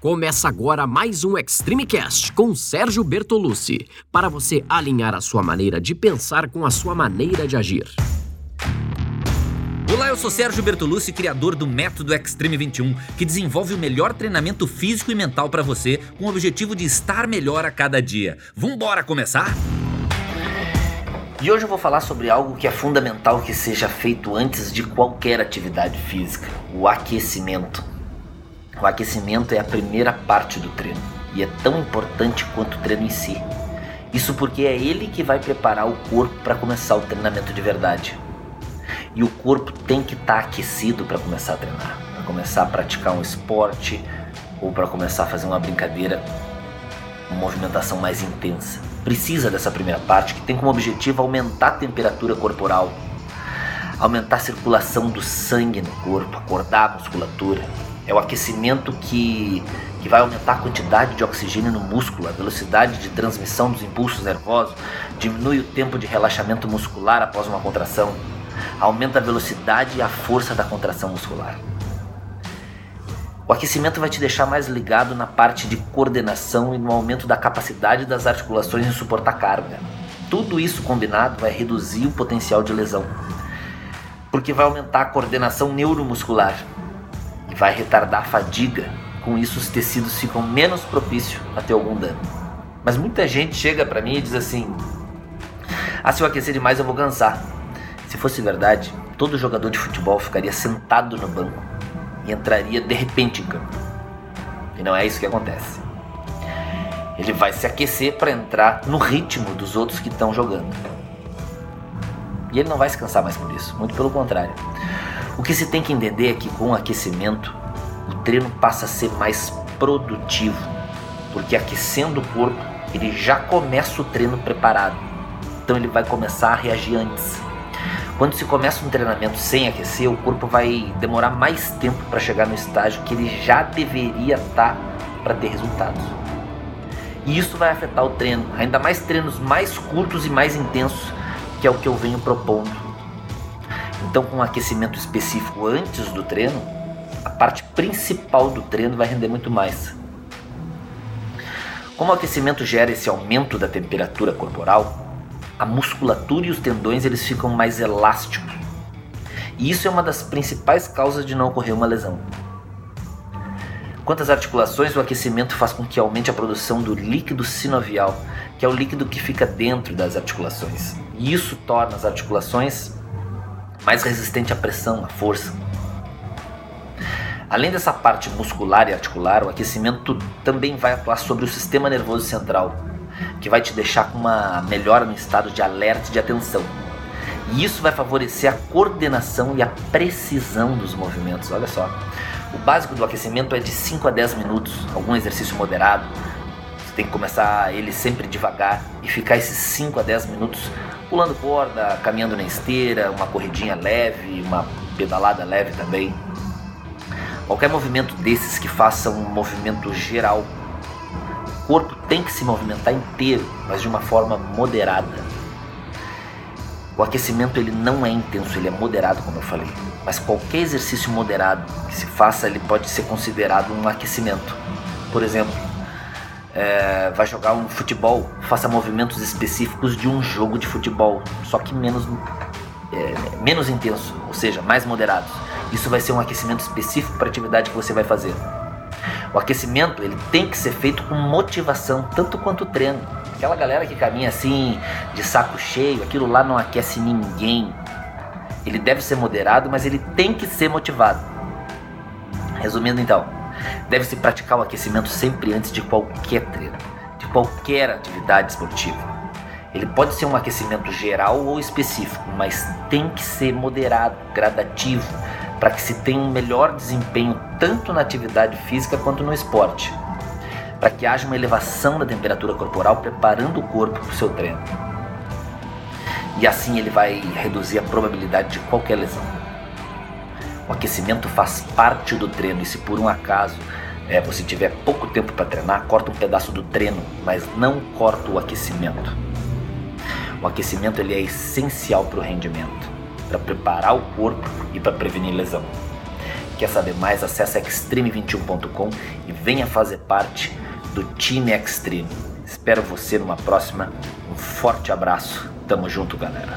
Começa agora mais um Extreme Cast com Sérgio Bertolucci, para você alinhar a sua maneira de pensar com a sua maneira de agir. Olá, eu sou Sérgio Bertolucci, criador do Método Extreme 21, que desenvolve o melhor treinamento físico e mental para você, com o objetivo de estar melhor a cada dia. Vambora começar? E hoje eu vou falar sobre algo que é fundamental que seja feito antes de qualquer atividade física: o aquecimento. O aquecimento é a primeira parte do treino e é tão importante quanto o treino em si. Isso porque é ele que vai preparar o corpo para começar o treinamento de verdade. E o corpo tem que estar tá aquecido para começar a treinar, para começar a praticar um esporte ou para começar a fazer uma brincadeira, uma movimentação mais intensa. Precisa dessa primeira parte que tem como objetivo aumentar a temperatura corporal, aumentar a circulação do sangue no corpo, acordar a musculatura é o aquecimento que, que vai aumentar a quantidade de oxigênio no músculo, a velocidade de transmissão dos impulsos nervosos, diminui o tempo de relaxamento muscular após uma contração, aumenta a velocidade e a força da contração muscular. O aquecimento vai te deixar mais ligado na parte de coordenação e no aumento da capacidade das articulações em suportar carga. Tudo isso combinado vai reduzir o potencial de lesão, porque vai aumentar a coordenação neuromuscular, vai retardar a fadiga, com isso os tecidos ficam menos propícios a ter algum dano. Mas muita gente chega para mim e diz assim: Ah, se eu aquecer demais eu vou cansar. Se fosse verdade, todo jogador de futebol ficaria sentado no banco e entraria de repente em campo. E não é isso que acontece. Ele vai se aquecer para entrar no ritmo dos outros que estão jogando. E ele não vai se cansar mais por isso, muito pelo contrário. O que se tem que entender é que com o aquecimento, o treino passa a ser mais produtivo, porque aquecendo o corpo, ele já começa o treino preparado. Então ele vai começar a reagir antes. Quando se começa um treinamento sem aquecer, o corpo vai demorar mais tempo para chegar no estágio que ele já deveria estar tá para ter resultados. E isso vai afetar o treino, ainda mais treinos mais curtos e mais intensos, que é o que eu venho propondo então, com um aquecimento específico antes do treino, a parte principal do treino vai render muito mais. Como o aquecimento gera esse aumento da temperatura corporal, a musculatura e os tendões eles ficam mais elásticos. E isso é uma das principais causas de não ocorrer uma lesão. Quanto às articulações, o aquecimento faz com que aumente a produção do líquido sinovial, que é o líquido que fica dentro das articulações. E isso torna as articulações mais resistente à pressão, à força. Além dessa parte muscular e articular, o aquecimento também vai atuar sobre o sistema nervoso central, que vai te deixar com uma melhora no estado de alerta e de atenção. E isso vai favorecer a coordenação e a precisão dos movimentos. Olha só. O básico do aquecimento é de 5 a 10 minutos, algum exercício moderado. Você tem que começar ele sempre devagar e ficar esses 5 a 10 minutos pulando corda, caminhando na esteira, uma corridinha leve, uma pedalada leve também. Qualquer movimento desses que faça um movimento geral. O corpo tem que se movimentar inteiro, mas de uma forma moderada. O aquecimento ele não é intenso, ele é moderado, como eu falei. Mas qualquer exercício moderado que se faça, ele pode ser considerado um aquecimento. Por exemplo, é, vai jogar um futebol, faça movimentos específicos de um jogo de futebol, só que menos, é, menos intenso, ou seja, mais moderados. Isso vai ser um aquecimento específico para a atividade que você vai fazer. O aquecimento ele tem que ser feito com motivação, tanto quanto o treino. Aquela galera que caminha assim, de saco cheio, aquilo lá não aquece ninguém. Ele deve ser moderado, mas ele tem que ser motivado. Resumindo então, Deve-se praticar o aquecimento sempre antes de qualquer treino, de qualquer atividade esportiva. Ele pode ser um aquecimento geral ou específico, mas tem que ser moderado, gradativo, para que se tenha um melhor desempenho tanto na atividade física quanto no esporte, para que haja uma elevação da temperatura corporal preparando o corpo para o seu treino. E assim ele vai reduzir a probabilidade de qualquer lesão. O aquecimento faz parte do treino e se por um acaso é, você tiver pouco tempo para treinar, corta um pedaço do treino, mas não corta o aquecimento. O aquecimento ele é essencial para o rendimento, para preparar o corpo e para prevenir lesão. Quer saber mais? Acesse extreme21.com e venha fazer parte do time Extreme. Espero você numa próxima. Um forte abraço. Tamo junto, galera.